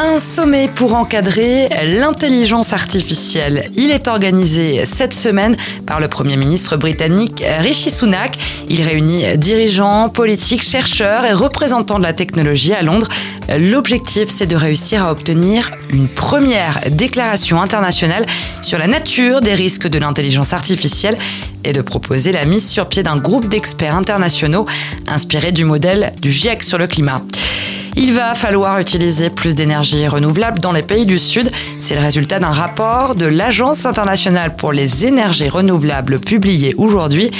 Un sommet pour encadrer l'intelligence artificielle. Il est organisé cette semaine par le Premier ministre britannique Rishi Sunak. Il réunit dirigeants, politiques, chercheurs et représentants de la technologie à Londres. L'objectif, c'est de réussir à obtenir une première déclaration internationale sur la nature des risques de l'intelligence artificielle et de proposer la mise sur pied d'un groupe d'experts internationaux inspiré du modèle du GIEC sur le climat. Il va falloir utiliser plus d'énergie renouvelable dans les pays du Sud. C'est le résultat d'un rapport de l'Agence internationale pour les énergies renouvelables publié aujourd'hui.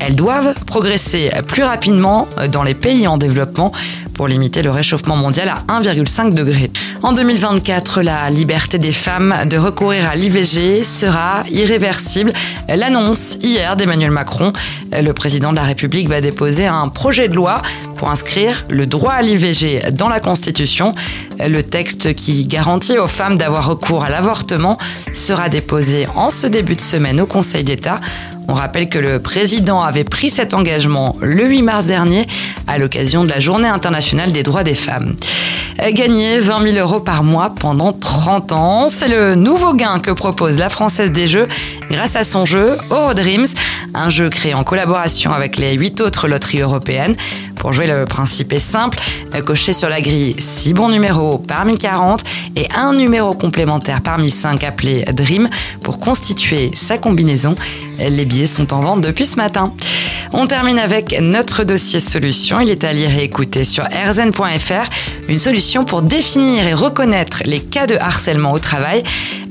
Elles doivent progresser plus rapidement dans les pays en développement pour limiter le réchauffement mondial à 1,5 degré. En 2024, la liberté des femmes de recourir à l'IVG sera irréversible. L'annonce hier d'Emmanuel Macron. Le président de la République va déposer un projet de loi pour inscrire le droit à l'IVG dans la Constitution. Le texte qui garantit aux femmes d'avoir recours à l'avortement sera déposé en ce début de semaine au Conseil d'État. On rappelle que le président avait pris cet engagement le 8 mars dernier à l'occasion de la Journée internationale des droits des femmes. Gagner 20 000 euros par mois pendant 30 ans, c'est le nouveau gain que propose la Française des Jeux grâce à son jeu Eurodreams, un jeu créé en collaboration avec les 8 autres loteries européennes. Pour jouer, le principe est simple, cocher sur la grille 6 bons numéros parmi 40 et un numéro complémentaire parmi 5 appelé Dream pour constituer sa combinaison. Les billets sont en vente depuis ce matin. On termine avec notre dossier solution. Il est à lire et écouter sur rzn.fr. Une solution pour définir et reconnaître les cas de harcèlement au travail.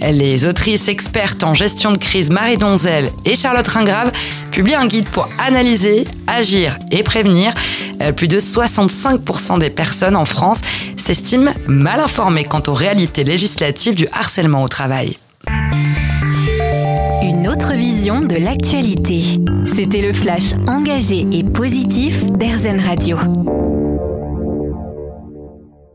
Les autrices expertes en gestion de crise Marie Donzel et Charlotte Ringrave publient un guide pour analyser, agir et prévenir. Plus de 65% des personnes en France s'estiment mal informées quant aux réalités législatives du harcèlement au travail. De l'actualité. C'était le flash engagé et positif d'Airzen Radio.